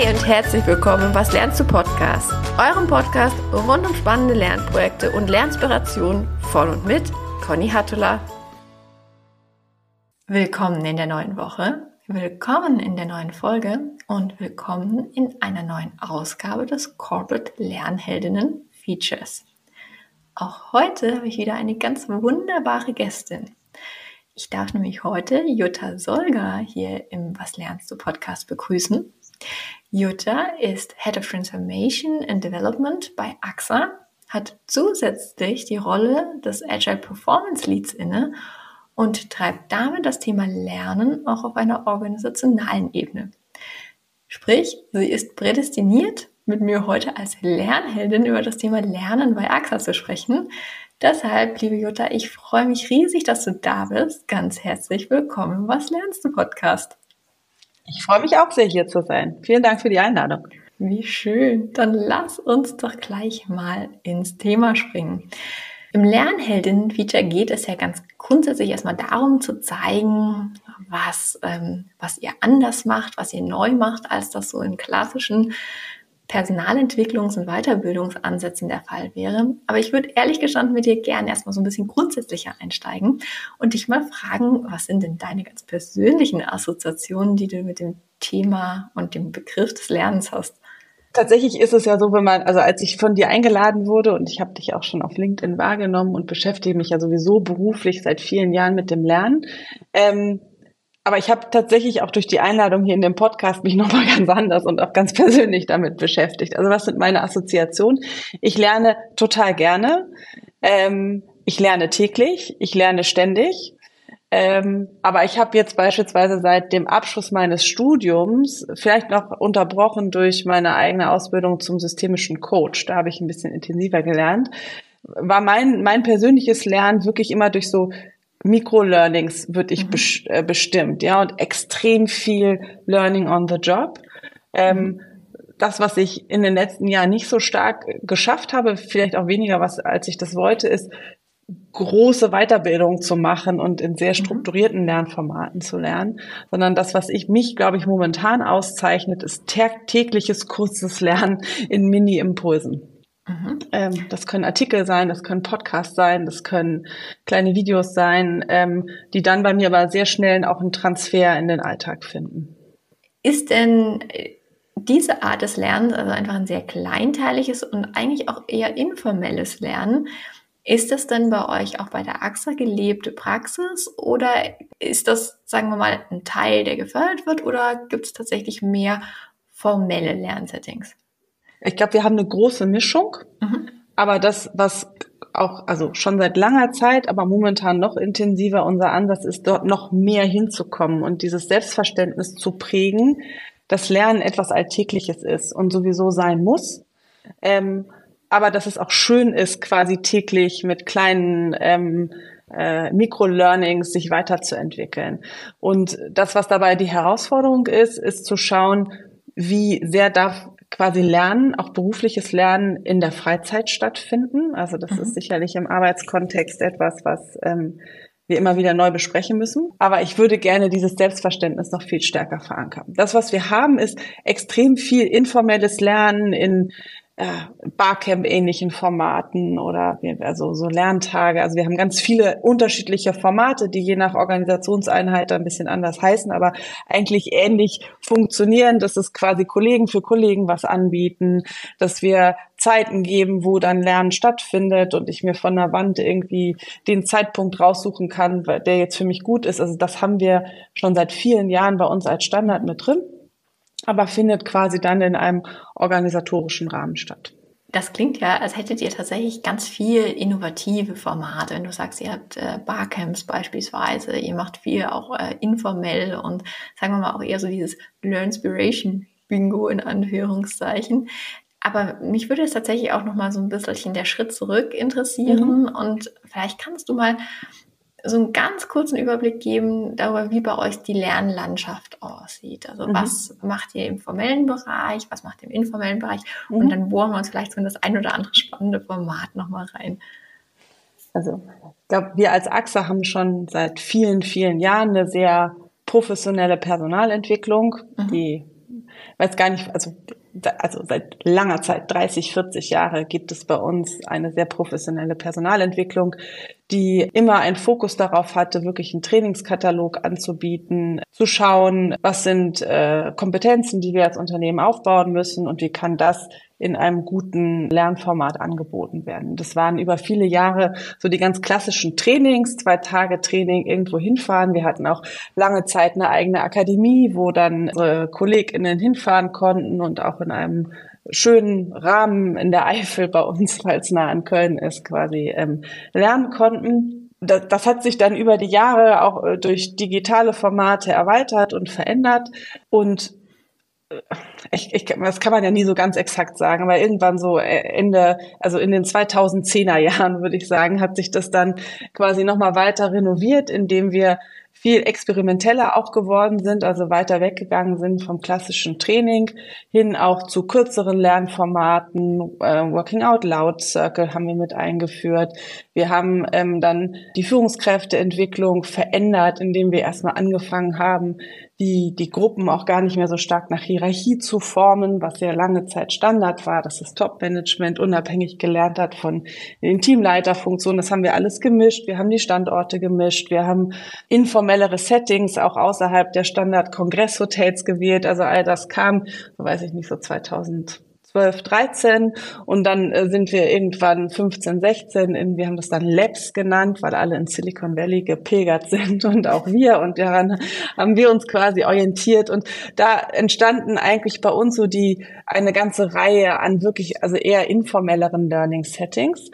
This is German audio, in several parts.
Hi und herzlich willkommen im Was lernst du Podcast, eurem Podcast rund um spannende Lernprojekte und Lernspirationen von und mit Conny Hattula. Willkommen in der neuen Woche, willkommen in der neuen Folge und willkommen in einer neuen Ausgabe des Corporate Lernheldinnen Features. Auch heute habe ich wieder eine ganz wunderbare Gästin. Ich darf nämlich heute Jutta Solger hier im Was lernst du Podcast begrüßen. Jutta ist Head of Transformation and Development bei AXA, hat zusätzlich die Rolle des Agile Performance Leads inne und treibt damit das Thema Lernen auch auf einer organisationalen Ebene. Sprich, sie ist prädestiniert, mit mir heute als Lernheldin über das Thema Lernen bei AXA zu sprechen. Deshalb, liebe Jutta, ich freue mich riesig, dass du da bist. Ganz herzlich willkommen im Was lernst du Podcast. Ich freue mich auch sehr, hier zu sein. Vielen Dank für die Einladung. Wie schön. Dann lass uns doch gleich mal ins Thema springen. Im Lernheldinnen-Feature geht es ja ganz grundsätzlich erstmal darum zu zeigen, was, ähm, was ihr anders macht, was ihr neu macht, als das so in klassischen Personalentwicklungs- und Weiterbildungsansätzen der Fall wäre. Aber ich würde ehrlich gestanden mit dir gerne erstmal so ein bisschen grundsätzlicher einsteigen und dich mal fragen, was sind denn deine ganz persönlichen Assoziationen, die du mit dem Thema und dem Begriff des Lernens hast? Tatsächlich ist es ja so, wenn man, also als ich von dir eingeladen wurde und ich habe dich auch schon auf LinkedIn wahrgenommen und beschäftige mich ja sowieso beruflich seit vielen Jahren mit dem Lernen, ähm, aber ich habe tatsächlich auch durch die Einladung hier in dem Podcast mich nochmal ganz anders und auch ganz persönlich damit beschäftigt. Also was sind meine Assoziationen? Ich lerne total gerne. Ähm, ich lerne täglich. Ich lerne ständig. Ähm, aber ich habe jetzt beispielsweise seit dem Abschluss meines Studiums, vielleicht noch unterbrochen durch meine eigene Ausbildung zum systemischen Coach, da habe ich ein bisschen intensiver gelernt, war mein, mein persönliches Lernen wirklich immer durch so Mikro-Learnings würde ich mhm. äh, bestimmt, ja, und extrem viel Learning on the Job. Ähm, mhm. Das, was ich in den letzten Jahren nicht so stark geschafft habe, vielleicht auch weniger, was als ich das wollte, ist große Weiterbildung zu machen und in sehr mhm. strukturierten Lernformaten zu lernen, sondern das, was ich mich, glaube ich, momentan auszeichnet, ist tägliches kurzes Lernen in Mini-Impulsen. Mhm. Ähm, das können Artikel sein, das können Podcasts sein, das können kleine Videos sein, ähm, die dann bei mir aber sehr schnell auch einen Transfer in den Alltag finden. Ist denn äh, diese Art des Lernens, also einfach ein sehr kleinteiliges und eigentlich auch eher informelles Lernen, ist das denn bei euch auch bei der AXA gelebte Praxis oder ist das, sagen wir mal, ein Teil, der gefördert wird oder gibt es tatsächlich mehr formelle Lernsettings? Ich glaube, wir haben eine große Mischung, mhm. aber das, was auch, also schon seit langer Zeit, aber momentan noch intensiver unser Ansatz ist, dort noch mehr hinzukommen und dieses Selbstverständnis zu prägen, dass Lernen etwas Alltägliches ist und sowieso sein muss. Ähm, aber dass es auch schön ist, quasi täglich mit kleinen ähm, äh, Mikro-Learnings sich weiterzuentwickeln. Und das, was dabei die Herausforderung ist, ist zu schauen, wie sehr darf quasi Lernen, auch berufliches Lernen in der Freizeit stattfinden. Also das mhm. ist sicherlich im Arbeitskontext etwas, was ähm, wir immer wieder neu besprechen müssen. Aber ich würde gerne dieses Selbstverständnis noch viel stärker verankern. Das, was wir haben, ist extrem viel informelles Lernen in Barcamp-ähnlichen Formaten oder also so Lerntage. Also wir haben ganz viele unterschiedliche Formate, die je nach Organisationseinheit ein bisschen anders heißen, aber eigentlich ähnlich funktionieren, dass es quasi Kollegen für Kollegen was anbieten, dass wir Zeiten geben, wo dann Lernen stattfindet und ich mir von der Wand irgendwie den Zeitpunkt raussuchen kann, der jetzt für mich gut ist. Also das haben wir schon seit vielen Jahren bei uns als Standard mit drin aber findet quasi dann in einem organisatorischen Rahmen statt. Das klingt ja, als hättet ihr tatsächlich ganz viel innovative Formate. Wenn du sagst, ihr habt äh, Barcamps beispielsweise, ihr macht viel auch äh, informell und sagen wir mal auch eher so dieses Learnspiration Bingo in Anführungszeichen. Aber mich würde es tatsächlich auch noch mal so ein bisschen der Schritt zurück interessieren mhm. und vielleicht kannst du mal so einen ganz kurzen Überblick geben darüber, wie bei euch die Lernlandschaft aussieht. Also mhm. was macht ihr im formellen Bereich, was macht ihr im informellen Bereich mhm. und dann bohren wir uns vielleicht so in das ein oder andere spannende Format nochmal rein. Also ich glaube, wir als AXA haben schon seit vielen, vielen Jahren eine sehr professionelle Personalentwicklung, mhm. die weiß gar nicht, also, also seit langer Zeit, 30, 40 Jahre, gibt es bei uns eine sehr professionelle Personalentwicklung, die immer einen Fokus darauf hatte, wirklich einen Trainingskatalog anzubieten, zu schauen, was sind äh, Kompetenzen, die wir als Unternehmen aufbauen müssen und wie kann das in einem guten Lernformat angeboten werden. Das waren über viele Jahre so die ganz klassischen Trainings, zwei Tage Training irgendwo hinfahren. Wir hatten auch lange Zeit eine eigene Akademie, wo dann unsere KollegInnen hinfahren konnten und auch in einem schönen Rahmen in der Eifel bei uns, weil es nah an Köln ist, quasi ähm, lernen konnten. Das, das hat sich dann über die Jahre auch äh, durch digitale Formate erweitert und verändert. Und ich, ich, das kann man ja nie so ganz exakt sagen, aber irgendwann so äh, Ende, also in den 2010er Jahren würde ich sagen, hat sich das dann quasi nochmal weiter renoviert, indem wir viel experimenteller auch geworden sind, also weiter weggegangen sind vom klassischen Training hin auch zu kürzeren Lernformaten. Äh, Working Out Loud Circle haben wir mit eingeführt. Wir haben ähm, dann die Führungskräfteentwicklung verändert, indem wir erstmal angefangen haben, die, die Gruppen auch gar nicht mehr so stark nach Hierarchie zu formen, was ja lange Zeit Standard war, dass das Top-Management unabhängig gelernt hat von den Teamleiterfunktionen. Das haben wir alles gemischt. Wir haben die Standorte gemischt. Wir haben informellere Settings auch außerhalb der Standard-Kongresshotels gewählt. Also all das kam, weiß ich nicht, so 2000 12, 13 und dann äh, sind wir irgendwann 15, 16 in, wir haben das dann Labs genannt, weil alle in Silicon Valley gepilgert sind und auch wir und daran haben wir uns quasi orientiert und da entstanden eigentlich bei uns so die, eine ganze Reihe an wirklich, also eher informelleren Learning Settings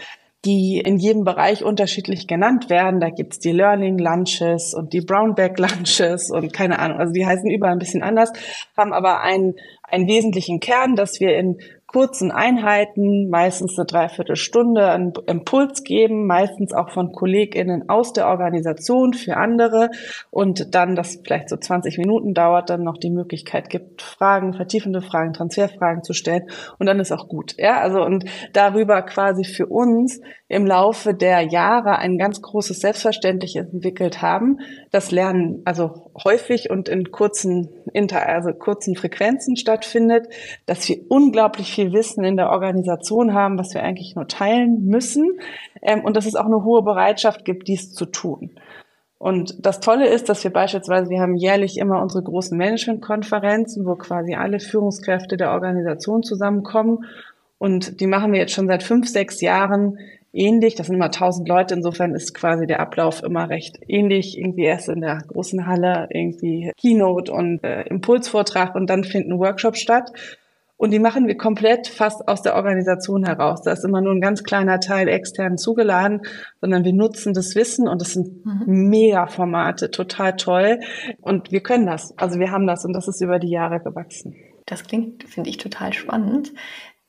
die in jedem Bereich unterschiedlich genannt werden. Da gibt's die Learning Lunches und die Brownback Lunches und keine Ahnung. Also die heißen überall ein bisschen anders, haben aber einen, einen wesentlichen Kern, dass wir in kurzen Einheiten, meistens eine Dreiviertelstunde, einen Impuls geben, meistens auch von KollegInnen aus der Organisation für andere und dann, das vielleicht so 20 Minuten dauert, dann noch die Möglichkeit gibt, Fragen, vertiefende Fragen, Transferfragen zu stellen und dann ist auch gut. Ja, also und darüber quasi für uns im Laufe der Jahre ein ganz großes Selbstverständliches entwickelt haben, das Lernen also häufig und in kurzen Inter also kurzen Frequenzen stattfindet, dass wir unglaublich viel Wissen in der Organisation haben, was wir eigentlich nur teilen müssen ähm, und dass es auch eine hohe Bereitschaft gibt, dies zu tun. Und das Tolle ist, dass wir beispielsweise, wir haben jährlich immer unsere großen Managementkonferenzen, wo quasi alle Führungskräfte der Organisation zusammenkommen. Und die machen wir jetzt schon seit fünf, sechs Jahren ähnlich. Das sind immer tausend Leute. Insofern ist quasi der Ablauf immer recht ähnlich. Irgendwie erst in der großen Halle, irgendwie Keynote und äh, Impulsvortrag und dann finden Workshops statt. Und die machen wir komplett fast aus der Organisation heraus. Da ist immer nur ein ganz kleiner Teil extern zugeladen, sondern wir nutzen das Wissen und das sind mhm. Mega-Formate, total toll. Und wir können das. Also wir haben das und das ist über die Jahre gewachsen. Das klingt, finde ich, total spannend.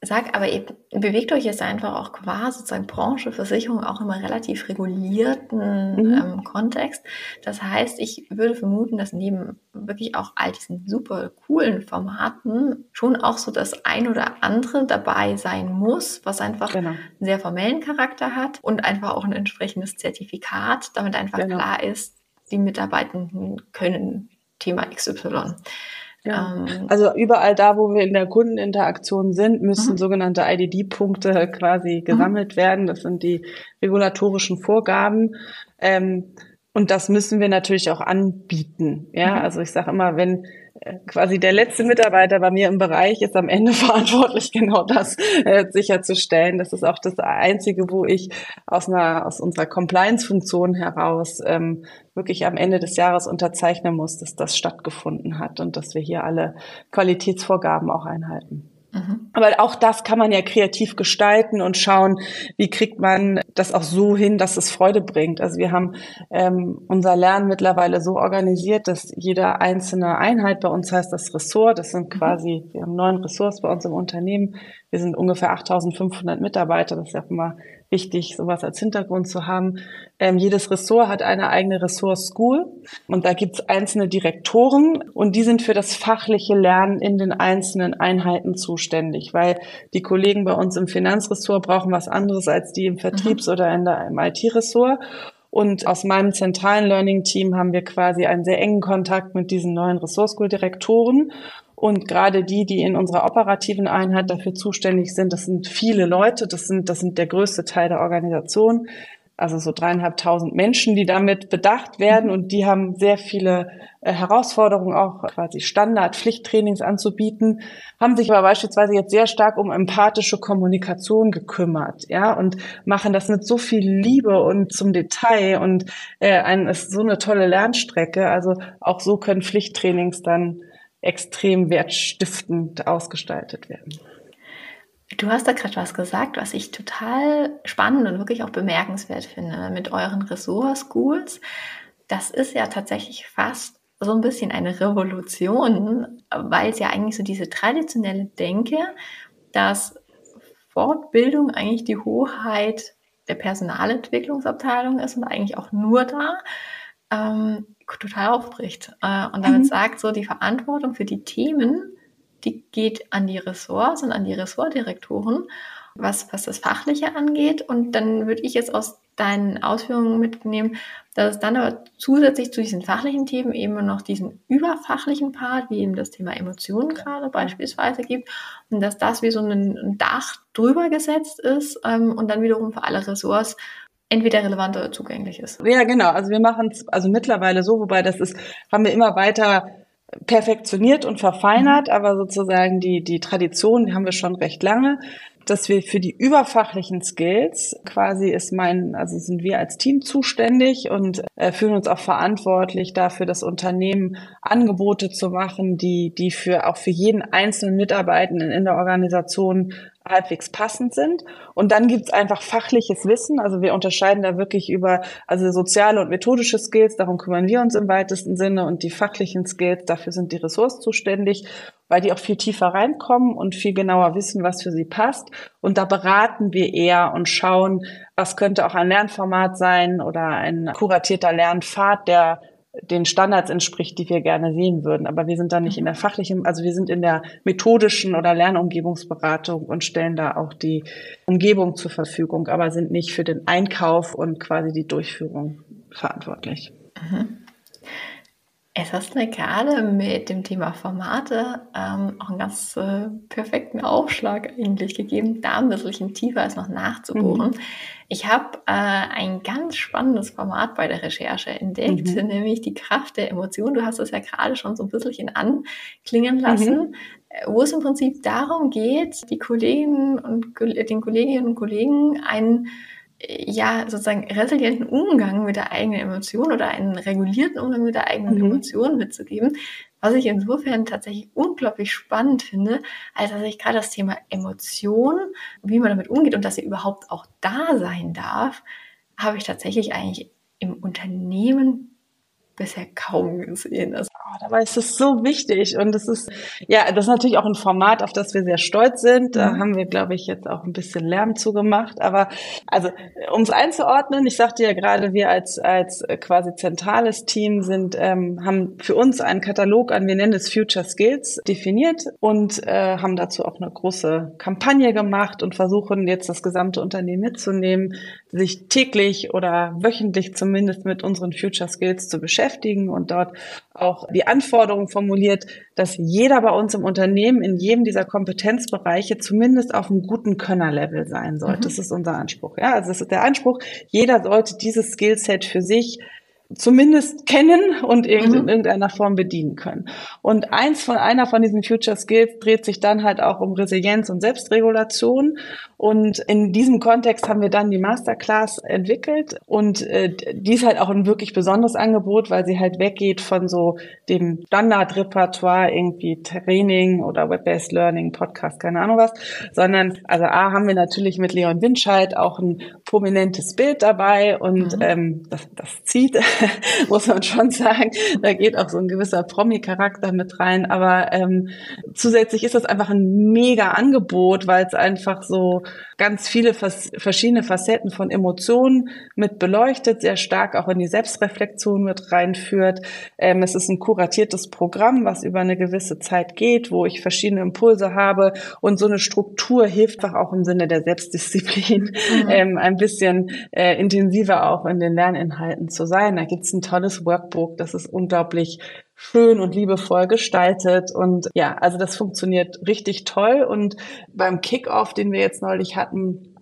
Sag aber eben, bewegt euch jetzt einfach auch quasi sozusagen Branche, Versicherung auch immer relativ regulierten mhm. ähm, Kontext. Das heißt, ich würde vermuten, dass neben wirklich auch all diesen super coolen Formaten schon auch so das ein oder andere dabei sein muss, was einfach genau. einen sehr formellen Charakter hat und einfach auch ein entsprechendes Zertifikat, damit einfach genau. klar ist, die Mitarbeitenden können Thema XY. Ja. Ähm, also überall da, wo wir in der Kundeninteraktion sind, müssen mhm. sogenannte IDD-Punkte quasi mhm. gesammelt mhm. werden. Das sind die regulatorischen Vorgaben. Ähm, und das müssen wir natürlich auch anbieten. Ja, mhm. also ich sage immer, wenn äh, quasi der letzte Mitarbeiter bei mir im Bereich ist am Ende verantwortlich, genau das äh, sicherzustellen. Das ist auch das Einzige, wo ich aus einer aus unserer Compliance-Funktion heraus ähm, wirklich am Ende des Jahres unterzeichnen muss, dass das stattgefunden hat und dass wir hier alle Qualitätsvorgaben auch einhalten. Mhm. Aber auch das kann man ja kreativ gestalten und schauen, wie kriegt man das auch so hin, dass es Freude bringt. Also wir haben ähm, unser Lernen mittlerweile so organisiert, dass jede einzelne Einheit bei uns heißt das Ressort. Das sind mhm. quasi, wir haben neun Ressorts bei uns im Unternehmen. Wir sind ungefähr 8500 Mitarbeiter. Das ist ja immer wichtig, sowas als Hintergrund zu haben. Ähm, jedes Ressort hat eine eigene Ressort School und da gibt es einzelne Direktoren und die sind für das fachliche Lernen in den einzelnen Einheiten zuständig, weil die Kollegen bei uns im Finanzressort brauchen was anderes als die im Vertriebs- mhm. oder in der, im IT-Ressort. Und aus meinem zentralen Learning-Team haben wir quasi einen sehr engen Kontakt mit diesen neuen Resource School Direktoren Und gerade die, die in unserer operativen Einheit dafür zuständig sind, das sind viele Leute, das sind, das sind der größte Teil der Organisation. Also so dreieinhalbtausend Menschen, die damit bedacht werden. Und die haben sehr viele äh, Herausforderungen, auch quasi Standard-Pflichttrainings anzubieten, haben sich aber beispielsweise jetzt sehr stark um empathische Kommunikation gekümmert, ja, und machen das mit so viel Liebe und zum Detail. Und äh, ein, ist so eine tolle Lernstrecke. Also auch so können Pflichttrainings dann extrem wertstiftend ausgestaltet werden. Du hast da gerade was gesagt, was ich total spannend und wirklich auch bemerkenswert finde mit euren Ressort-Schools. Das ist ja tatsächlich fast so ein bisschen eine Revolution, weil es ja eigentlich so diese traditionelle Denke, dass Fortbildung eigentlich die Hoheit der Personalentwicklungsabteilung ist und eigentlich auch nur da, ähm, total aufbricht. Äh, und damit mhm. sagt so, die Verantwortung für die Themen die geht an die Ressorts und an die Ressortdirektoren, was, was das Fachliche angeht. Und dann würde ich jetzt aus deinen Ausführungen mitnehmen, dass es dann aber zusätzlich zu diesen fachlichen Themen eben noch diesen überfachlichen Part, wie eben das Thema Emotionen gerade beispielsweise gibt, und dass das wie so ein Dach drüber gesetzt ist ähm, und dann wiederum für alle Ressorts entweder relevant oder zugänglich ist. Ja, genau. Also wir machen es also mittlerweile so, wobei das ist, haben wir immer weiter perfektioniert und verfeinert, mhm. aber sozusagen die, die Tradition, die haben wir schon recht lange, dass wir für die überfachlichen Skills quasi ist mein, also sind wir als Team zuständig und äh, fühlen uns auch verantwortlich dafür, das Unternehmen Angebote zu machen, die, die für auch für jeden einzelnen Mitarbeitenden in der Organisation halbwegs passend sind. Und dann gibt's einfach fachliches Wissen. Also wir unterscheiden da wirklich über also soziale und methodische Skills, darum kümmern wir uns im weitesten Sinne. Und die fachlichen Skills, dafür sind die Ressourcen zuständig, weil die auch viel tiefer reinkommen und viel genauer wissen, was für sie passt. Und da beraten wir eher und schauen, was könnte auch ein Lernformat sein oder ein kuratierter Lernpfad, der den Standards entspricht, die wir gerne sehen würden. Aber wir sind da nicht in der mhm. fachlichen, also wir sind in der methodischen oder Lernumgebungsberatung und stellen da auch die Umgebung zur Verfügung, aber sind nicht für den Einkauf und quasi die Durchführung verantwortlich. Mhm. Es hast mir gerade mit dem Thema Formate ähm, auch einen ganz äh, perfekten Aufschlag eigentlich gegeben, da ein bisschen tiefer als noch nachzubohren. Mhm. Ich habe äh, ein ganz spannendes Format bei der Recherche entdeckt, mhm. nämlich die Kraft der Emotion. Du hast es ja gerade schon so ein bisschen anklingen lassen, mhm. Äh, wo es im Prinzip darum geht, die Kolleginnen und den Kolleginnen und Kollegen einen ja, sozusagen resilienten Umgang mit der eigenen Emotion oder einen regulierten Umgang mit der eigenen mhm. Emotion mitzugeben, was ich insofern tatsächlich unglaublich spannend finde, als dass ich gerade das Thema Emotion, wie man damit umgeht und dass sie überhaupt auch da sein darf, habe ich tatsächlich eigentlich im Unternehmen bisher kaum gesehen. Also, oh, dabei ist es so wichtig und es ist, ja, das ist natürlich auch ein Format, auf das wir sehr stolz sind. Da mhm. haben wir, glaube ich, jetzt auch ein bisschen Lärm zugemacht. Aber also, um es einzuordnen, ich sagte ja gerade, wir als, als quasi zentrales Team sind, ähm, haben für uns einen Katalog an, wir nennen es Future Skills, definiert und äh, haben dazu auch eine große Kampagne gemacht und versuchen jetzt das gesamte Unternehmen mitzunehmen, sich täglich oder wöchentlich zumindest mit unseren Future Skills zu beschäftigen beschäftigen und dort auch die Anforderungen formuliert, dass jeder bei uns im Unternehmen in jedem dieser Kompetenzbereiche zumindest auf einem guten Könnerlevel sein sollte. Mhm. Das ist unser Anspruch. Ja, also das ist der Anspruch. Jeder sollte dieses Skillset für sich zumindest kennen und in mhm. irgendeiner Form bedienen können. Und eins von einer von diesen Future Skills dreht sich dann halt auch um Resilienz und Selbstregulation. Und in diesem Kontext haben wir dann die Masterclass entwickelt und äh, die ist halt auch ein wirklich besonderes Angebot, weil sie halt weggeht von so dem Standardrepertoire irgendwie Training oder Web-based Learning, Podcast, keine Ahnung was, sondern also A haben wir natürlich mit Leon Winscheid auch ein prominentes Bild dabei und mhm. ähm, das, das zieht muss man schon sagen. Da geht auch so ein gewisser Promi-Charakter mit rein. Aber ähm, zusätzlich ist das einfach ein mega Angebot, weil es einfach so ganz viele verschiedene Facetten von Emotionen mit beleuchtet, sehr stark auch in die Selbstreflexion mit reinführt. Ähm, es ist ein kuratiertes Programm, was über eine gewisse Zeit geht, wo ich verschiedene Impulse habe und so eine Struktur hilft einfach auch im Sinne der Selbstdisziplin mhm. ähm, ein bisschen äh, intensiver auch in den Lerninhalten zu sein. Da gibt's ein tolles Workbook, das ist unglaublich schön und liebevoll gestaltet. Und ja, also das funktioniert richtig toll. Und beim Kickoff, den wir jetzt neulich hatten,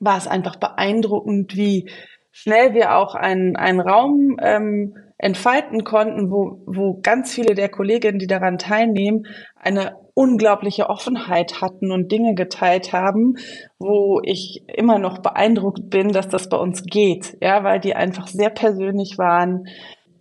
war es einfach beeindruckend, wie schnell wir auch einen, einen Raum ähm, entfalten konnten, wo, wo ganz viele der Kolleginnen, die daran teilnehmen, eine unglaubliche Offenheit hatten und Dinge geteilt haben, wo ich immer noch beeindruckt bin, dass das bei uns geht, ja, weil die einfach sehr persönlich waren.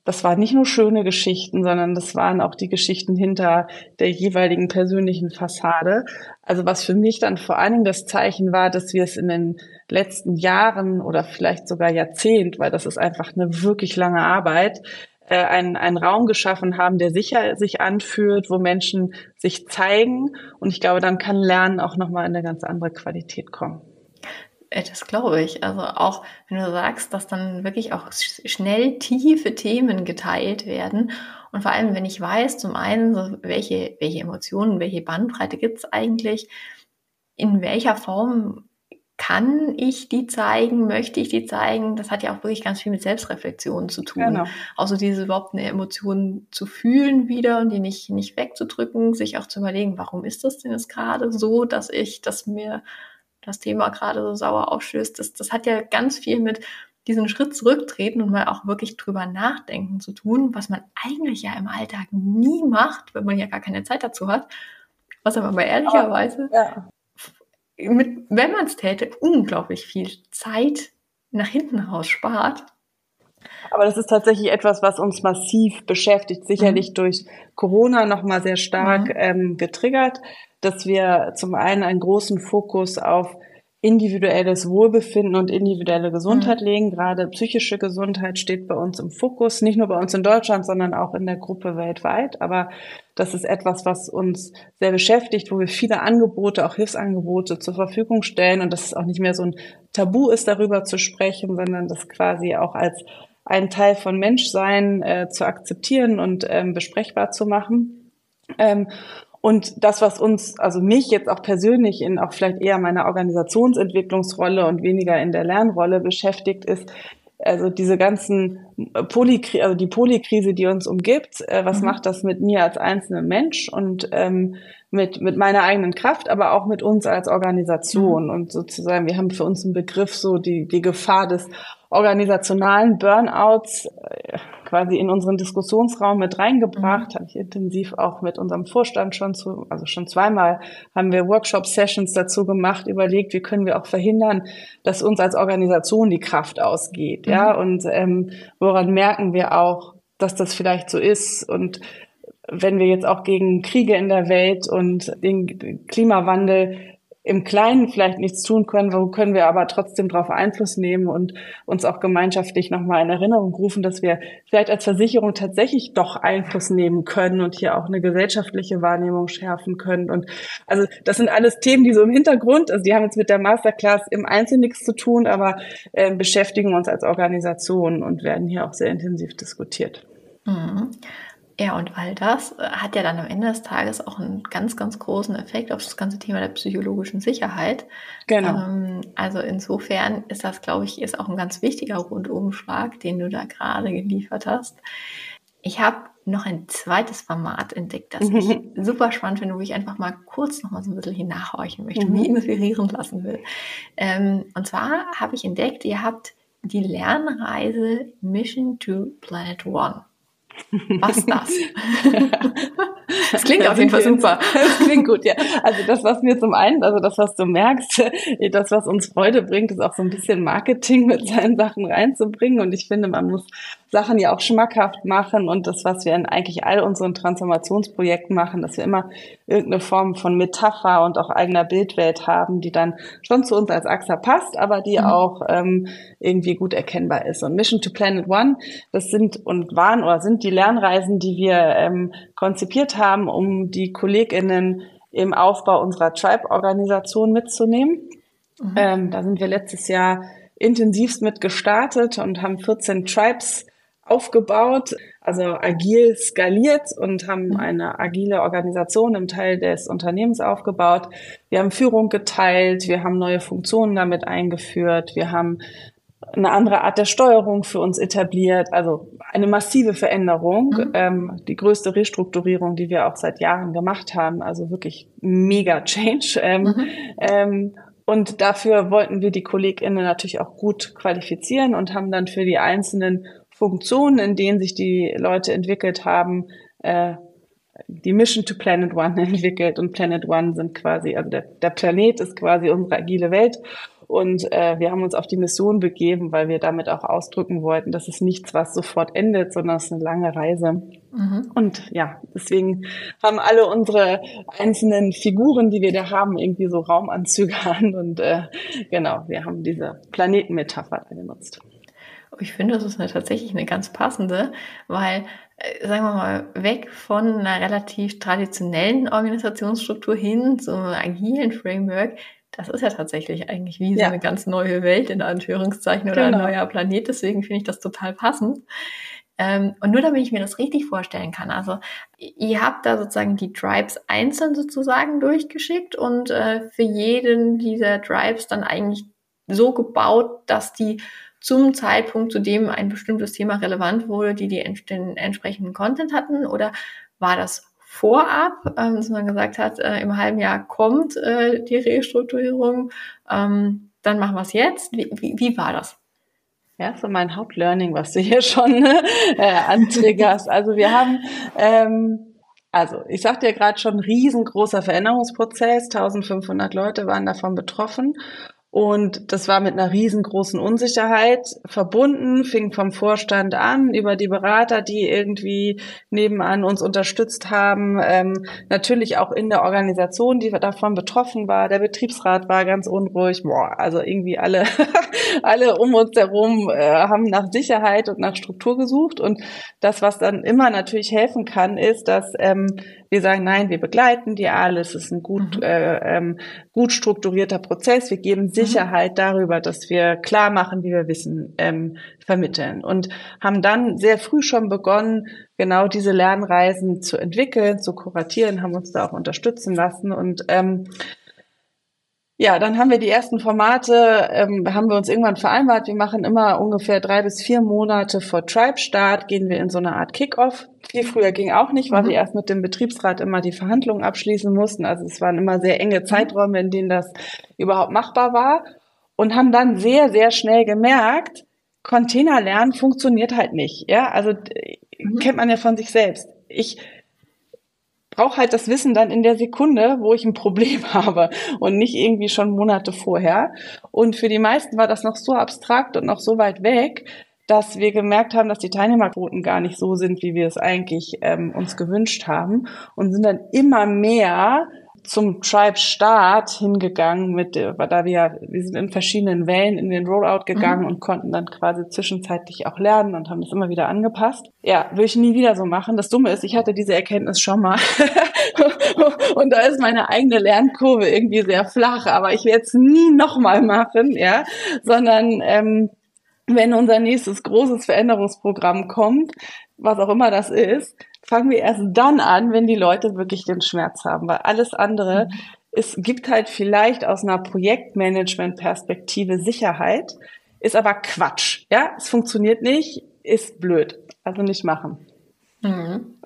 Das waren nicht nur schöne Geschichten, sondern das waren auch die Geschichten hinter der jeweiligen persönlichen Fassade. Also was für mich dann vor allen Dingen das Zeichen war, dass wir es in den letzten Jahren oder vielleicht sogar Jahrzehnt, weil das ist einfach eine wirklich lange Arbeit, äh, einen, einen Raum geschaffen haben, der sicher sich anfühlt, wo Menschen sich zeigen. Und ich glaube, dann kann Lernen auch nochmal in eine ganz andere Qualität kommen. Äh, das glaube ich. Also auch wenn du sagst, dass dann wirklich auch schnell tiefe Themen geteilt werden. Und vor allem, wenn ich weiß, zum einen, so welche, welche Emotionen, welche Bandbreite gibt es eigentlich, in welcher Form kann ich die zeigen, möchte ich die zeigen? Das hat ja auch wirklich ganz viel mit Selbstreflexion zu tun. Genau. Also diese überhaupt eine Emotion zu fühlen wieder und die nicht, nicht wegzudrücken, sich auch zu überlegen, warum ist das denn jetzt gerade so, dass ich, dass mir das Thema gerade so sauer aufstößt. Das, das hat ja ganz viel mit diesen Schritt zurücktreten und mal auch wirklich drüber nachdenken zu tun, was man eigentlich ja im Alltag nie macht, wenn man ja gar keine Zeit dazu hat. Was aber mal ehrlicherweise ja mit, wenn man es täte, unglaublich viel Zeit nach hinten raus spart. Aber das ist tatsächlich etwas, was uns massiv beschäftigt, sicherlich mhm. durch Corona nochmal sehr stark mhm. ähm, getriggert, dass wir zum einen einen großen Fokus auf individuelles Wohlbefinden und individuelle Gesundheit mhm. legen. Gerade psychische Gesundheit steht bei uns im Fokus, nicht nur bei uns in Deutschland, sondern auch in der Gruppe weltweit. Aber das ist etwas, was uns sehr beschäftigt, wo wir viele Angebote, auch Hilfsangebote zur Verfügung stellen und dass es auch nicht mehr so ein Tabu ist, darüber zu sprechen, sondern das quasi auch als ein Teil von Menschsein äh, zu akzeptieren und ähm, besprechbar zu machen. Ähm, und das, was uns, also mich jetzt auch persönlich in auch vielleicht eher meiner Organisationsentwicklungsrolle und weniger in der Lernrolle beschäftigt, ist, also diese ganzen Polykrise, also die Polykrise, die uns umgibt, äh, was mhm. macht das mit mir als einzelner Mensch und ähm, mit, mit meiner eigenen Kraft, aber auch mit uns als Organisation. Mhm. Und sozusagen, wir haben für uns einen Begriff so die, die Gefahr des organisationalen Burnouts äh, quasi in unseren Diskussionsraum mit reingebracht, mhm. habe ich intensiv auch mit unserem Vorstand schon zu, also schon zweimal haben wir Workshop-Sessions dazu gemacht, überlegt, wie können wir auch verhindern, dass uns als Organisation die Kraft ausgeht, mhm. ja, und ähm, woran merken wir auch, dass das vielleicht so ist und wenn wir jetzt auch gegen Kriege in der Welt und den Klimawandel im Kleinen vielleicht nichts tun können, wo können wir aber trotzdem darauf Einfluss nehmen und uns auch gemeinschaftlich nochmal in Erinnerung rufen, dass wir vielleicht als Versicherung tatsächlich doch Einfluss nehmen können und hier auch eine gesellschaftliche Wahrnehmung schärfen können. Und also das sind alles Themen, die so im Hintergrund, also die haben jetzt mit der Masterclass im Einzelnen nichts zu tun, aber äh, beschäftigen uns als Organisation und werden hier auch sehr intensiv diskutiert. Mhm. Ja, und all das äh, hat ja dann am Ende des Tages auch einen ganz, ganz großen Effekt auf das ganze Thema der psychologischen Sicherheit. Genau. Ähm, also insofern ist das, glaube ich, ist auch ein ganz wichtiger Rundumschlag, den du da gerade geliefert hast. Ich habe noch ein zweites Format entdeckt, das ich super spannend finde, wo ich einfach mal kurz noch mal so ein bisschen hinnachhorchen möchte, mhm. mich inspirieren lassen will. Ähm, und zwar habe ich entdeckt, ihr habt die Lernreise Mission to Planet One. Was das? das klingt das auf jeden Fall super. Das klingt gut, ja. Also das, was mir zum einen, also das, was du merkst, das, was uns Freude bringt, ist auch so ein bisschen Marketing mit seinen Sachen reinzubringen. Und ich finde, man muss Sachen ja auch schmackhaft machen und das, was wir in eigentlich all unseren Transformationsprojekten machen, dass wir immer irgendeine Form von Metapher und auch eigener Bildwelt haben, die dann schon zu uns als AXA passt, aber die mhm. auch ähm, irgendwie gut erkennbar ist. Und Mission to Planet One, das sind und waren oder sind die Lernreisen, die wir ähm, konzipiert haben, um die KollegInnen im Aufbau unserer Tribe-Organisation mitzunehmen. Mhm. Ähm, da sind wir letztes Jahr intensivst mit gestartet und haben 14 Tribes aufgebaut, also agil skaliert und haben mhm. eine agile Organisation im Teil des Unternehmens aufgebaut. Wir haben Führung geteilt, wir haben neue Funktionen damit eingeführt, wir haben eine andere Art der Steuerung für uns etabliert, also eine massive Veränderung, mhm. ähm, die größte Restrukturierung, die wir auch seit Jahren gemacht haben, also wirklich mega Change. Ähm, mhm. ähm, und dafür wollten wir die KollegInnen natürlich auch gut qualifizieren und haben dann für die einzelnen Funktionen, in denen sich die Leute entwickelt haben, äh, die Mission to Planet One entwickelt. Und Planet One sind quasi, also der, der Planet ist quasi unsere agile Welt. Und äh, wir haben uns auf die Mission begeben, weil wir damit auch ausdrücken wollten, dass es nichts, was sofort endet, sondern es ist eine lange Reise. Mhm. Und ja, deswegen haben alle unsere einzelnen Figuren, die wir da haben, irgendwie so Raumanzüge an. Und äh, genau, wir haben diese Planetenmetapher benutzt. Ich finde, das ist eine, tatsächlich eine ganz passende, weil, äh, sagen wir mal, weg von einer relativ traditionellen Organisationsstruktur hin zu einem agilen Framework das ist ja tatsächlich eigentlich wie so eine ganz neue Welt in Anführungszeichen oder genau. ein neuer Planet. Deswegen finde ich das total passend. Ähm, und nur damit ich mir das richtig vorstellen kann. Also ihr habt da sozusagen die Tribes einzeln sozusagen durchgeschickt und äh, für jeden dieser Tribes dann eigentlich so gebaut, dass die zum Zeitpunkt, zu dem ein bestimmtes Thema relevant wurde, die die den entsprechenden Content hatten? Oder war das vorab, ähm, dass man gesagt hat, äh, im halben Jahr kommt äh, die Restrukturierung, ähm, dann machen wir es jetzt. Wie, wie, wie war das? Ja, so mein Hauptlearning, was du hier schon äh, antriggerst. Also wir haben, ähm, also ich sagte ja gerade schon, riesengroßer Veränderungsprozess, 1500 Leute waren davon betroffen und das war mit einer riesengroßen Unsicherheit verbunden, fing vom Vorstand an, über die Berater, die irgendwie nebenan uns unterstützt haben, ähm, natürlich auch in der Organisation, die davon betroffen war. Der Betriebsrat war ganz unruhig. Boah, also irgendwie alle, alle um uns herum äh, haben nach Sicherheit und nach Struktur gesucht. Und das, was dann immer natürlich helfen kann, ist, dass ähm, wir sagen, nein, wir begleiten die alles. Es ist ein gut, mhm. äh, ähm, gut strukturierter Prozess. Wir geben mhm. Sicherheit mhm. darüber, dass wir klar machen, wie wir Wissen ähm, vermitteln. Und haben dann sehr früh schon begonnen, genau diese Lernreisen zu entwickeln, zu kuratieren, haben uns da auch unterstützen lassen und ähm, ja, dann haben wir die ersten Formate, ähm, haben wir uns irgendwann vereinbart, wir machen immer ungefähr drei bis vier Monate vor Tribe-Start, gehen wir in so eine Art Kick-Off. Viel früher ging auch nicht, weil mhm. wir erst mit dem Betriebsrat immer die Verhandlungen abschließen mussten. Also es waren immer sehr enge Zeiträume, in denen das überhaupt machbar war. Und haben dann sehr, sehr schnell gemerkt, Containerlernen funktioniert halt nicht. Ja, also mhm. kennt man ja von sich selbst. Ich brauche halt das Wissen dann in der Sekunde, wo ich ein Problem habe und nicht irgendwie schon Monate vorher. Und für die meisten war das noch so abstrakt und noch so weit weg, dass wir gemerkt haben, dass die Teilnehmerquoten gar nicht so sind, wie wir es eigentlich ähm, uns gewünscht haben und sind dann immer mehr zum Tribe-Start hingegangen mit, äh, da wir, wir sind in verschiedenen Wellen in den Rollout gegangen mhm. und konnten dann quasi zwischenzeitlich auch lernen und haben das immer wieder angepasst. Ja, will ich nie wieder so machen. Das Dumme ist, ich hatte diese Erkenntnis schon mal. und da ist meine eigene Lernkurve irgendwie sehr flach, aber ich werde es nie nochmal machen, ja, sondern ähm, wenn unser nächstes großes Veränderungsprogramm kommt, was auch immer das ist, fangen wir erst dann an, wenn die Leute wirklich den Schmerz haben, weil alles andere, mhm. es gibt halt vielleicht aus einer Projektmanagement-Perspektive Sicherheit, ist aber Quatsch. Ja, es funktioniert nicht, ist blöd. Also nicht machen. Mhm.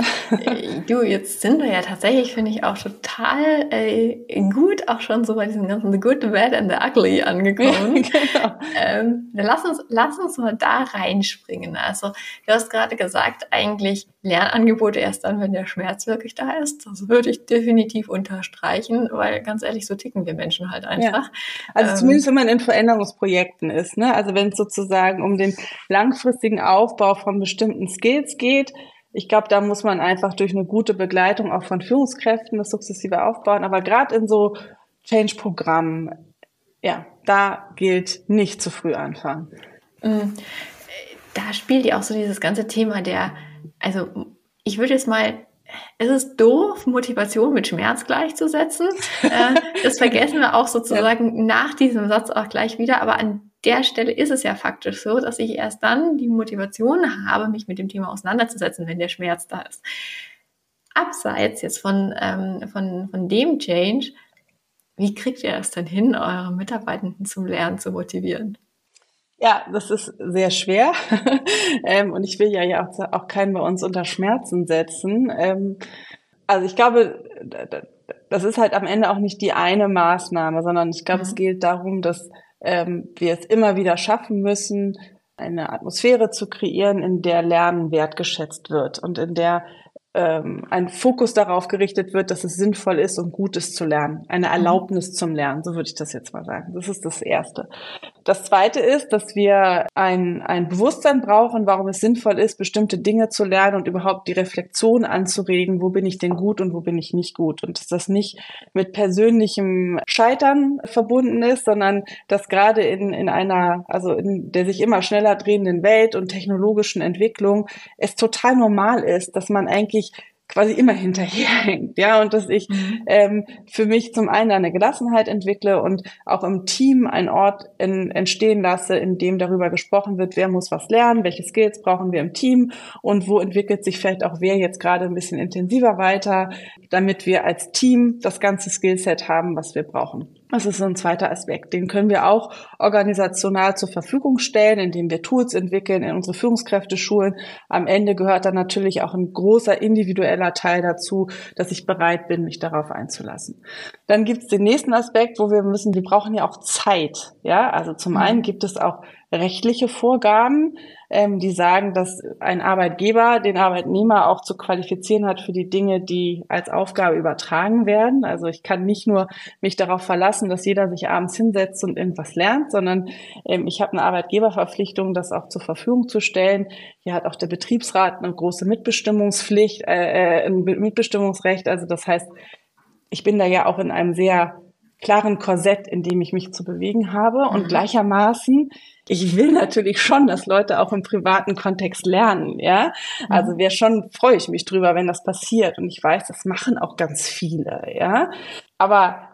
du, jetzt sind wir ja tatsächlich, finde ich, auch total äh, gut auch schon so bei diesem ganzen The Good, The Bad and The Ugly angekommen. genau. ähm, lass, uns, lass uns mal da reinspringen. Also, du hast gerade gesagt, eigentlich Lernangebote erst dann, wenn der Schmerz wirklich da ist. Das würde ich definitiv unterstreichen, weil ganz ehrlich, so ticken wir Menschen halt einfach. Ja. Also ähm, zumindest, wenn man in Veränderungsprojekten ist. Ne? Also wenn es sozusagen um den langfristigen Aufbau von bestimmten Skills geht, ich glaube, da muss man einfach durch eine gute Begleitung auch von Führungskräften das sukzessive aufbauen. Aber gerade in so Change-Programmen, ja, da gilt nicht zu früh anfangen. Mm, da spielt ja auch so dieses ganze Thema der, also ich würde jetzt mal es ist doof, Motivation mit Schmerz gleichzusetzen. Äh, das vergessen wir auch sozusagen ja. nach diesem Satz auch gleich wieder. Aber an der Stelle ist es ja faktisch so, dass ich erst dann die Motivation habe, mich mit dem Thema auseinanderzusetzen, wenn der Schmerz da ist. Abseits jetzt von, ähm, von, von dem Change, wie kriegt ihr das denn hin, eure Mitarbeitenden zum Lernen zu motivieren? Ja, das ist sehr schwer. ähm, und ich will ja, ja auch, auch keinen bei uns unter Schmerzen setzen. Ähm, also ich glaube, das ist halt am Ende auch nicht die eine Maßnahme, sondern ich glaube, mhm. es geht darum, dass ähm, wir es immer wieder schaffen müssen, eine Atmosphäre zu kreieren, in der Lernen wertgeschätzt wird und in der ähm, ein Fokus darauf gerichtet wird, dass es sinnvoll ist und gut ist zu lernen. Eine mhm. Erlaubnis zum Lernen, so würde ich das jetzt mal sagen. Das ist das Erste. Das Zweite ist, dass wir ein, ein Bewusstsein brauchen, warum es sinnvoll ist, bestimmte Dinge zu lernen und überhaupt die Reflexion anzuregen, wo bin ich denn gut und wo bin ich nicht gut. Und dass das nicht mit persönlichem Scheitern verbunden ist, sondern dass gerade in, in einer, also in der sich immer schneller drehenden Welt und technologischen Entwicklung es total normal ist, dass man eigentlich quasi immer hinterherhängt, ja, und dass ich mhm. ähm, für mich zum einen eine Gelassenheit entwickle und auch im Team einen Ort in, entstehen lasse, in dem darüber gesprochen wird, wer muss was lernen, welche Skills brauchen wir im Team und wo entwickelt sich vielleicht auch wer jetzt gerade ein bisschen intensiver weiter, damit wir als Team das ganze Skillset haben, was wir brauchen. Das ist so ein zweiter Aspekt. Den können wir auch organisational zur Verfügung stellen, indem wir Tools entwickeln, in unsere Führungskräfte schulen. Am Ende gehört dann natürlich auch ein großer individueller Teil dazu, dass ich bereit bin, mich darauf einzulassen. Dann gibt es den nächsten Aspekt, wo wir müssen, wir brauchen ja auch Zeit. Ja, also zum mhm. einen gibt es auch rechtliche Vorgaben, ähm, die sagen, dass ein Arbeitgeber den Arbeitnehmer auch zu qualifizieren hat für die Dinge, die als Aufgabe übertragen werden. Also ich kann nicht nur mich darauf verlassen, dass jeder sich abends hinsetzt und irgendwas lernt, sondern ähm, ich habe eine Arbeitgeberverpflichtung, das auch zur Verfügung zu stellen. Hier hat auch der Betriebsrat eine große Mitbestimmungspflicht, äh, äh ein Mitbestimmungsrecht. Also das heißt, ich bin da ja auch in einem sehr klaren Korsett, in dem ich mich zu bewegen habe. Und mhm. gleichermaßen ich will natürlich schon, dass Leute auch im privaten Kontext lernen, ja. Mhm. Also wäre schon, freue ich mich drüber, wenn das passiert. Und ich weiß, das machen auch ganz viele, ja. Aber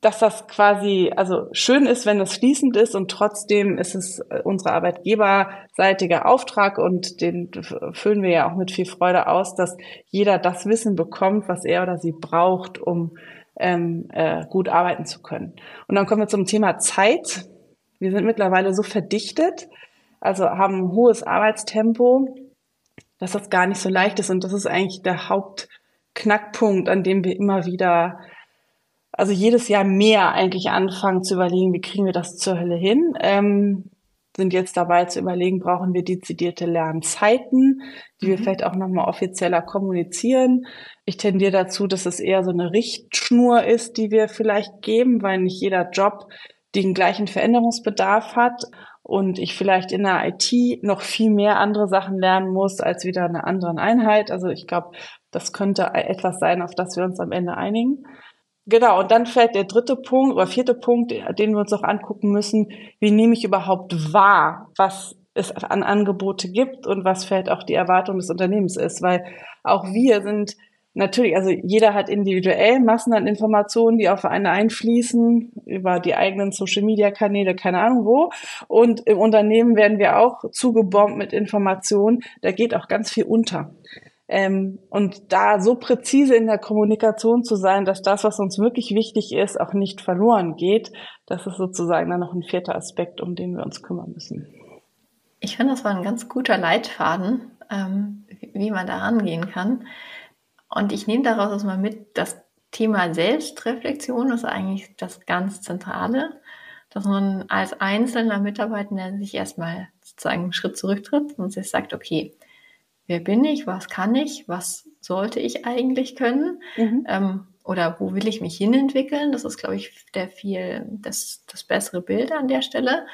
dass das quasi, also schön ist, wenn das fließend ist und trotzdem ist es äh, unsere arbeitgeberseitige Auftrag und den füllen wir ja auch mit viel Freude aus, dass jeder das Wissen bekommt, was er oder sie braucht, um ähm, äh, gut arbeiten zu können. Und dann kommen wir zum Thema Zeit. Wir sind mittlerweile so verdichtet, also haben ein hohes Arbeitstempo, dass das gar nicht so leicht ist. Und das ist eigentlich der Hauptknackpunkt, an dem wir immer wieder, also jedes Jahr mehr eigentlich anfangen zu überlegen, wie kriegen wir das zur Hölle hin. Ähm, sind jetzt dabei zu überlegen, brauchen wir dezidierte Lernzeiten, die mhm. wir vielleicht auch nochmal offizieller kommunizieren. Ich tendiere dazu, dass es eher so eine Richtschnur ist, die wir vielleicht geben, weil nicht jeder Job den gleichen Veränderungsbedarf hat und ich vielleicht in der IT noch viel mehr andere Sachen lernen muss als wieder in einer anderen Einheit. Also ich glaube, das könnte etwas sein, auf das wir uns am Ende einigen. Genau, und dann fällt der dritte Punkt oder vierte Punkt, den wir uns auch angucken müssen, wie nehme ich überhaupt wahr, was es an Angebote gibt und was vielleicht auch die Erwartung des Unternehmens ist, weil auch wir sind Natürlich, also jeder hat individuell Massen an Informationen, die auf einen einfließen, über die eigenen Social-Media-Kanäle, keine Ahnung wo. Und im Unternehmen werden wir auch zugebombt mit Informationen. Da geht auch ganz viel unter. Ähm, und da so präzise in der Kommunikation zu sein, dass das, was uns wirklich wichtig ist, auch nicht verloren geht, das ist sozusagen dann noch ein vierter Aspekt, um den wir uns kümmern müssen. Ich finde, das war ein ganz guter Leitfaden, ähm, wie man da rangehen kann. Und ich nehme daraus erstmal mit, das Thema Selbstreflexion ist eigentlich das ganz Zentrale, dass man als einzelner Mitarbeiter sich erstmal sozusagen einen Schritt zurücktritt und sich sagt, okay, wer bin ich, was kann ich, was sollte ich eigentlich können mhm. ähm, oder wo will ich mich hinentwickeln? Das ist, glaube ich, der viel das, das bessere Bild an der Stelle.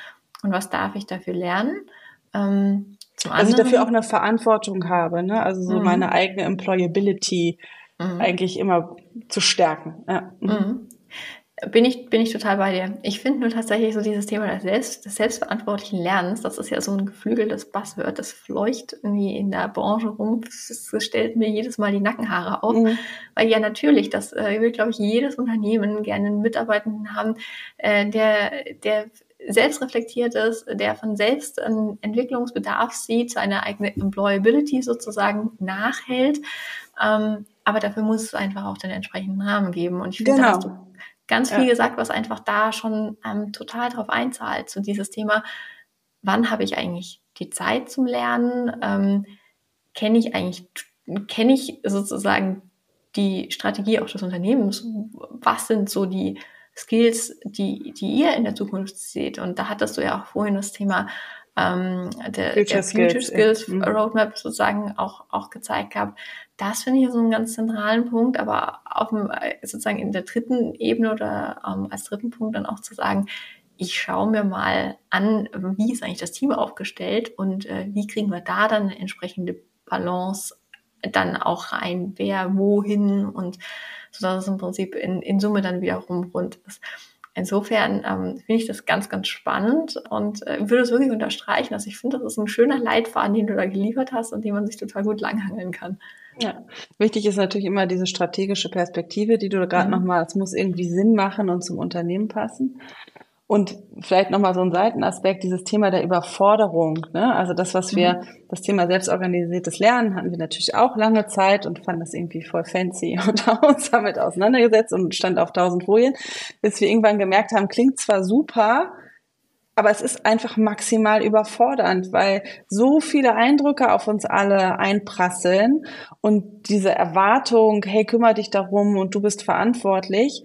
Und was darf ich dafür lernen? Ähm, zum Dass ich dafür auch eine Verantwortung habe, ne? Also so mhm. meine eigene Employability mhm. eigentlich immer zu stärken. Ja. Mhm. mhm. Bin ich, bin ich total bei dir. Ich finde nur tatsächlich so dieses Thema des, Selbst, des selbstverantwortlichen Lernens, das ist ja so ein geflügeltes Buzzword, das fleucht irgendwie in der Branche rum. Das, das stellt mir jedes Mal die Nackenhaare auf. Mhm. Weil ja natürlich, das äh, will, glaube ich, jedes Unternehmen gerne einen Mitarbeitenden haben, äh, der, der selbst reflektiert ist, der von selbst einen Entwicklungsbedarf sieht, seine eigene Employability sozusagen nachhält. Ähm, aber dafür muss es einfach auch den entsprechenden Rahmen geben. Und ich finde, genau. da hast du ganz viel ja. gesagt, was einfach da schon ähm, total drauf einzahlt. So dieses Thema, wann habe ich eigentlich die Zeit zum Lernen? Ähm, kenne ich eigentlich, kenne ich sozusagen die Strategie auch des Unternehmens? Was sind so die Skills, die, die ihr in der Zukunft seht? Und da hattest du ja auch vorhin das Thema ähm, der, Future, der Future Skills, Skills ja. Mhm. Roadmap sozusagen auch, auch gezeigt gehabt. Das finde ich so einen ganz zentralen Punkt, aber auf dem, sozusagen in der dritten Ebene oder ähm, als dritten Punkt dann auch zu sagen, ich schaue mir mal an, wie ist eigentlich das Team aufgestellt und äh, wie kriegen wir da dann eine entsprechende Balance dann auch rein, wer wohin und so dass es im Prinzip in, in Summe dann wiederum rund ist. Insofern ähm, finde ich das ganz, ganz spannend und äh, würde es wirklich unterstreichen. Also ich finde, das ist ein schöner Leitfaden, den du da geliefert hast und den man sich total gut langhangeln kann. Ja, wichtig ist natürlich immer diese strategische Perspektive, die du gerade mhm. nochmal, es muss irgendwie Sinn machen und zum Unternehmen passen. Und vielleicht nochmal so ein Seitenaspekt, dieses Thema der Überforderung. Ne? Also das, was wir, mhm. das Thema selbstorganisiertes Lernen hatten wir natürlich auch lange Zeit und fanden das irgendwie voll fancy und haben uns damit auseinandergesetzt und stand auf tausend Folien, bis wir irgendwann gemerkt haben, klingt zwar super, aber es ist einfach maximal überfordernd, weil so viele Eindrücke auf uns alle einprasseln und diese Erwartung, hey, kümmere dich darum und du bist verantwortlich,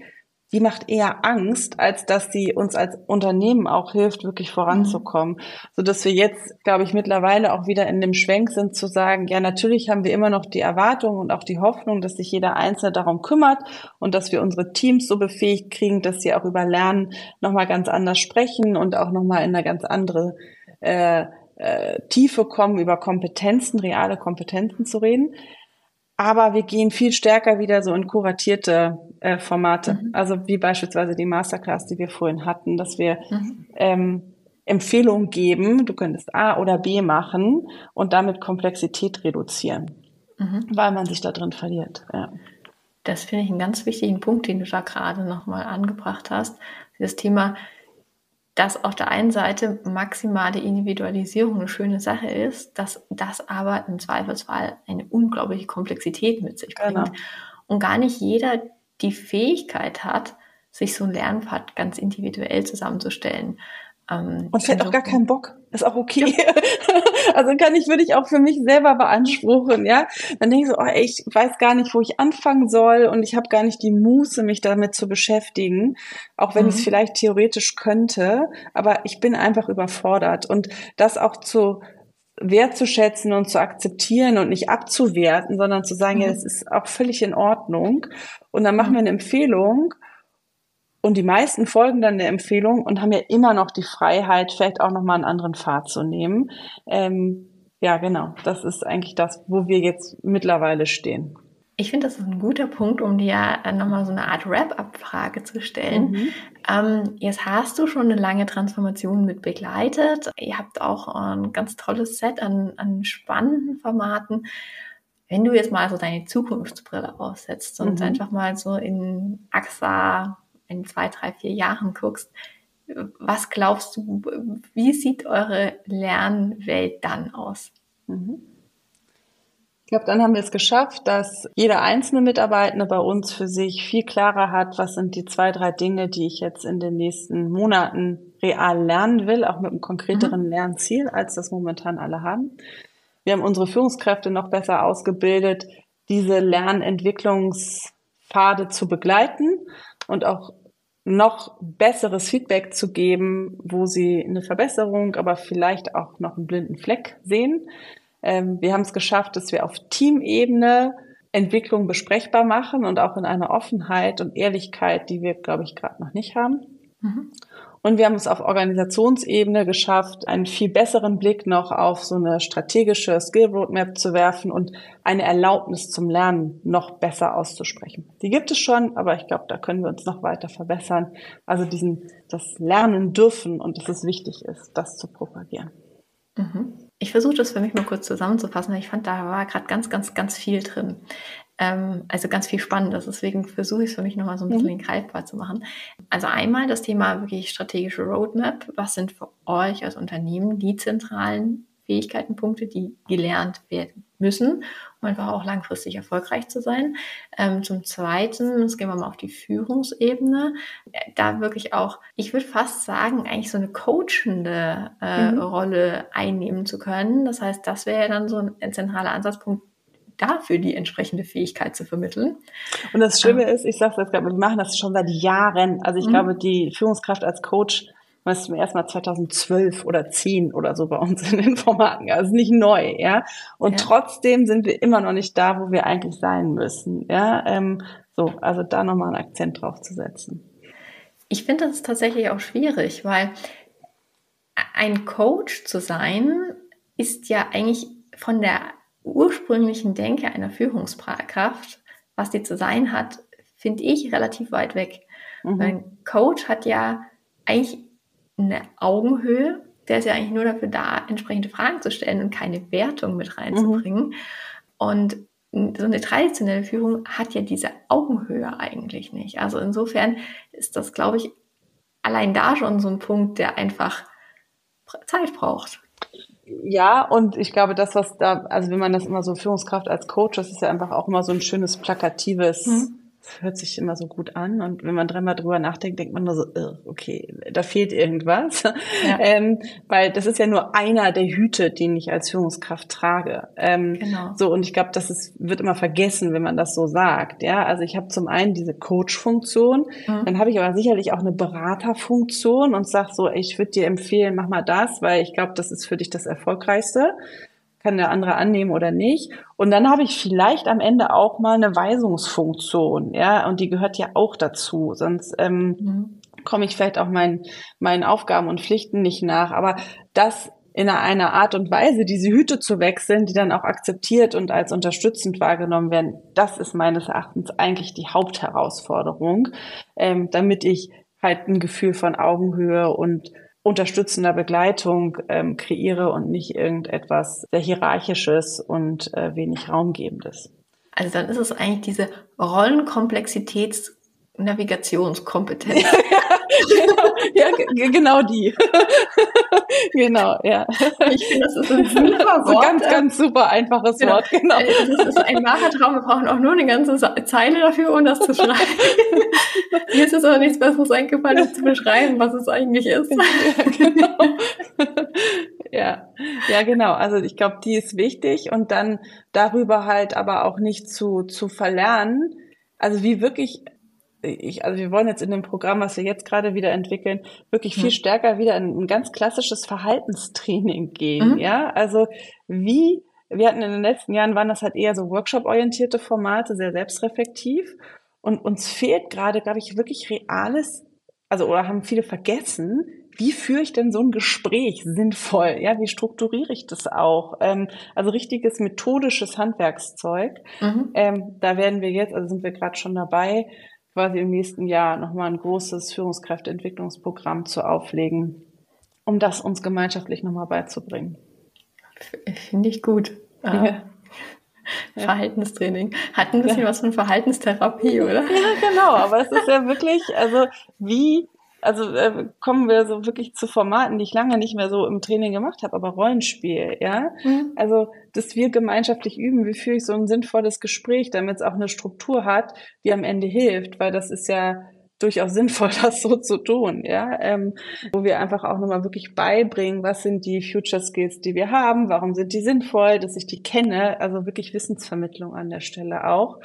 die macht eher Angst, als dass sie uns als Unternehmen auch hilft, wirklich voranzukommen. Mhm. So dass wir jetzt, glaube ich, mittlerweile auch wieder in dem Schwenk sind zu sagen, ja, natürlich haben wir immer noch die Erwartung und auch die Hoffnung, dass sich jeder Einzelne darum kümmert und dass wir unsere Teams so befähigt kriegen, dass sie auch über Lernen nochmal ganz anders sprechen und auch nochmal in eine ganz andere äh, äh, Tiefe kommen, über Kompetenzen, reale Kompetenzen zu reden aber wir gehen viel stärker wieder so in kuratierte äh, Formate. Mhm. Also wie beispielsweise die Masterclass, die wir vorhin hatten, dass wir mhm. ähm, Empfehlungen geben, du könntest A oder B machen und damit Komplexität reduzieren, mhm. weil man sich da drin verliert. Ja. Das finde ich einen ganz wichtigen Punkt, den du da gerade nochmal angebracht hast. Das Thema, dass auf der einen Seite maximale Individualisierung eine schöne Sache ist, dass das aber im Zweifelsfall eine unglaubliche Komplexität mit sich bringt. Genau. Und gar nicht jeder die Fähigkeit hat, sich so ein Lernpfad ganz individuell zusammenzustellen. Ähm, und vielleicht auch gar keinen Bock. Ist auch okay. Ja. also kann ich, würde ich auch für mich selber beanspruchen, ja. Dann denke ich so, oh, ich weiß gar nicht, wo ich anfangen soll und ich habe gar nicht die Muße, mich damit zu beschäftigen, auch wenn mhm. ich es vielleicht theoretisch könnte, aber ich bin einfach überfordert. Und das auch zu wertzuschätzen und zu akzeptieren und nicht abzuwerten, sondern zu sagen, mhm. ja, das ist auch völlig in Ordnung. Und dann machen wir eine Empfehlung und die meisten folgen dann der Empfehlung und haben ja immer noch die Freiheit, vielleicht auch nochmal einen anderen Pfad zu nehmen. Ähm, ja, genau. Das ist eigentlich das, wo wir jetzt mittlerweile stehen. Ich finde, das ist ein guter Punkt, um dir nochmal so eine Art Wrap-up-Frage zu stellen. Mhm. Ähm, jetzt hast du schon eine lange Transformation mit begleitet. Ihr habt auch ein ganz tolles Set an, an spannenden Formaten. Wenn du jetzt mal so deine Zukunftsbrille aufsetzt und mhm. einfach mal so in AXA in zwei, drei, vier Jahren guckst, was glaubst du, wie sieht eure Lernwelt dann aus? Mhm. Ich glaube, dann haben wir es geschafft, dass jeder einzelne Mitarbeitende bei uns für sich viel klarer hat, was sind die zwei, drei Dinge, die ich jetzt in den nächsten Monaten real lernen will, auch mit einem konkreteren mhm. Lernziel, als das momentan alle haben. Wir haben unsere Führungskräfte noch besser ausgebildet, diese Lernentwicklungspfade zu begleiten und auch noch besseres Feedback zu geben, wo sie eine Verbesserung, aber vielleicht auch noch einen blinden Fleck sehen. Ähm, wir haben es geschafft, dass wir auf Teamebene Entwicklung besprechbar machen und auch in einer Offenheit und Ehrlichkeit, die wir, glaube ich, gerade noch nicht haben. Mhm. Und wir haben es auf Organisationsebene geschafft, einen viel besseren Blick noch auf so eine strategische Skill Roadmap zu werfen und eine Erlaubnis zum Lernen noch besser auszusprechen. Die gibt es schon, aber ich glaube, da können wir uns noch weiter verbessern. Also diesen, das Lernen dürfen und dass es wichtig ist, das zu propagieren. Mhm. Ich versuche das für mich mal kurz zusammenzufassen, weil ich fand, da war gerade ganz, ganz, ganz viel drin. Ähm, also ganz viel Spannendes. Deswegen versuche ich es für mich nochmal so ein bisschen mhm. greifbar zu machen. Also einmal das Thema wirklich strategische Roadmap. Was sind für euch als Unternehmen die zentralen Fähigkeitenpunkte, die gelernt werden müssen, um einfach auch langfristig erfolgreich zu sein. Ähm, zum Zweiten, jetzt gehen wir mal auf die Führungsebene, da wirklich auch, ich würde fast sagen, eigentlich so eine coachende äh, mhm. Rolle einnehmen zu können. Das heißt, das wäre ja dann so ein, ein zentraler Ansatzpunkt, dafür die entsprechende Fähigkeit zu vermitteln. Und das Schlimme ähm, ist, ich sage das gerade, wir machen das schon seit Jahren. Also ich mhm. glaube, die Führungskraft als Coach was zum ersten Mal 2012 oder 10 oder so bei uns in den Formaten. Also nicht neu, ja. Und ja. trotzdem sind wir immer noch nicht da, wo wir eigentlich sein müssen, ja. Ähm, so, also da nochmal einen Akzent drauf zu setzen. Ich finde das tatsächlich auch schwierig, weil ein Coach zu sein ist ja eigentlich von der ursprünglichen Denke einer Führungskraft, was die zu sein hat, finde ich relativ weit weg. Mhm. Ein Coach hat ja eigentlich eine Augenhöhe. Der ist ja eigentlich nur dafür da, entsprechende Fragen zu stellen und keine Wertung mit reinzubringen. Mhm. Und so eine traditionelle Führung hat ja diese Augenhöhe eigentlich nicht. Also insofern ist das, glaube ich, allein da schon so ein Punkt, der einfach Zeit braucht. Ja, und ich glaube, das, was da, also wenn man das immer so Führungskraft als Coach, das ist ja einfach auch immer so ein schönes plakatives mhm hört sich immer so gut an. Und wenn man dreimal drüber nachdenkt, denkt man nur so, okay, da fehlt irgendwas. Ja. Ähm, weil das ist ja nur einer der Hüte, den ich als Führungskraft trage. Ähm, genau. So, und ich glaube, das ist, wird immer vergessen, wenn man das so sagt. Ja, also ich habe zum einen diese Coach-Funktion, mhm. dann habe ich aber sicherlich auch eine Beraterfunktion und sag so, ich würde dir empfehlen, mach mal das, weil ich glaube, das ist für dich das Erfolgreichste kann der andere annehmen oder nicht. Und dann habe ich vielleicht am Ende auch mal eine Weisungsfunktion, ja, und die gehört ja auch dazu, sonst ähm, mhm. komme ich vielleicht auch meinen meinen Aufgaben und Pflichten nicht nach. Aber das in einer Art und Weise, diese Hüte zu wechseln, die dann auch akzeptiert und als unterstützend wahrgenommen werden, das ist meines Erachtens eigentlich die Hauptherausforderung, ähm, damit ich halt ein Gefühl von Augenhöhe und unterstützender Begleitung ähm, kreiere und nicht irgendetwas sehr hierarchisches und äh, wenig raumgebendes. Also dann ist es eigentlich diese Rollenkomplexitäts Navigationskompetenz. ja, genau die. genau, ja. Ich finde, das ist ein super Wort. Ganz, ganz super einfaches genau. Wort, genau. Das ist ein wahrer Traum. Wir brauchen auch nur eine ganze Zeile dafür, um das zu schreiben. Mir ist es aber nichts Besseres eingefallen, um zu beschreiben, was es eigentlich ist. ja, genau. ja, ja, genau. Also ich glaube, die ist wichtig und dann darüber halt aber auch nicht zu, zu verlernen. Also wie wirklich ich, also wir wollen jetzt in dem Programm, was wir jetzt gerade wieder entwickeln, wirklich viel mhm. stärker wieder in ein ganz klassisches Verhaltenstraining gehen. Mhm. Ja, also wie wir hatten in den letzten Jahren waren das halt eher so Workshop-orientierte Formate, sehr selbstreflektiv. Und uns fehlt gerade, glaube ich, wirklich reales, also oder haben viele vergessen, wie führe ich denn so ein Gespräch sinnvoll? Ja, wie strukturiere ich das auch? Ähm, also richtiges methodisches Handwerkszeug. Mhm. Ähm, da werden wir jetzt, also sind wir gerade schon dabei, quasi im nächsten Jahr nochmal ein großes Führungskräfteentwicklungsprogramm zu auflegen, um das uns gemeinschaftlich nochmal beizubringen. Finde ich gut. Ja. Verhaltenstraining. Hat ein bisschen ja. was von Verhaltenstherapie, oder? Ja, genau. Aber es ist ja wirklich, also wie also äh, kommen wir so wirklich zu Formaten, die ich lange nicht mehr so im Training gemacht habe, aber Rollenspiel, ja. Mhm. Also, dass wir gemeinschaftlich üben, wie führe ich so ein sinnvolles Gespräch, damit es auch eine Struktur hat, die am Ende hilft, weil das ist ja durchaus sinnvoll, das so zu tun, ja, ähm, wo wir einfach auch nochmal wirklich beibringen, was sind die Future Skills, die wir haben, warum sind die sinnvoll, dass ich die kenne, also wirklich Wissensvermittlung an der Stelle auch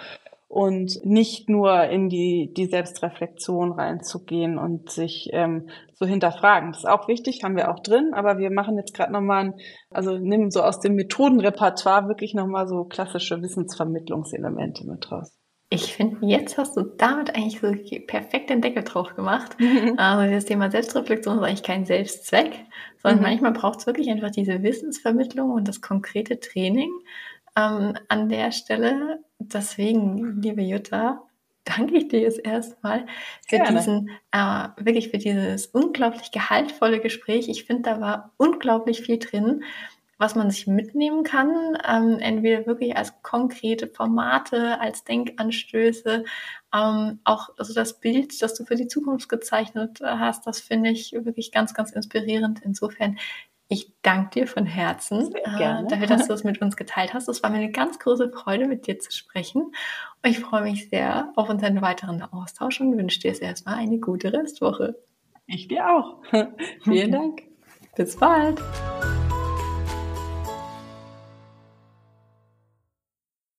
und nicht nur in die, die Selbstreflexion reinzugehen und sich ähm, zu hinterfragen. Das ist auch wichtig, haben wir auch drin, aber wir machen jetzt gerade nochmal, ein, also nehmen so aus dem Methodenrepertoire wirklich nochmal so klassische Wissensvermittlungselemente mit raus. Ich finde, jetzt hast du damit eigentlich so perfekt den Deckel drauf gemacht. Also das Thema Selbstreflexion ist eigentlich kein Selbstzweck, sondern mhm. manchmal braucht es wirklich einfach diese Wissensvermittlung und das konkrete Training ähm, an der Stelle. Deswegen, liebe Jutta, danke ich dir jetzt erstmal für Gerne. diesen, äh, wirklich für dieses unglaublich gehaltvolle Gespräch. Ich finde, da war unglaublich viel drin, was man sich mitnehmen kann, ähm, entweder wirklich als konkrete Formate, als Denkanstöße, ähm, auch also das Bild, das du für die Zukunft gezeichnet hast, das finde ich wirklich ganz, ganz inspirierend. Insofern Ich danke dir von Herzen äh, dafür, dass du es mit uns geteilt hast. Es war mir eine ganz große Freude, mit dir zu sprechen. Und ich freue mich sehr auf unseren weiteren Austausch und wünsche dir jetzt erstmal eine gute Restwoche. Ich dir auch. Vielen Dank. Bis bald.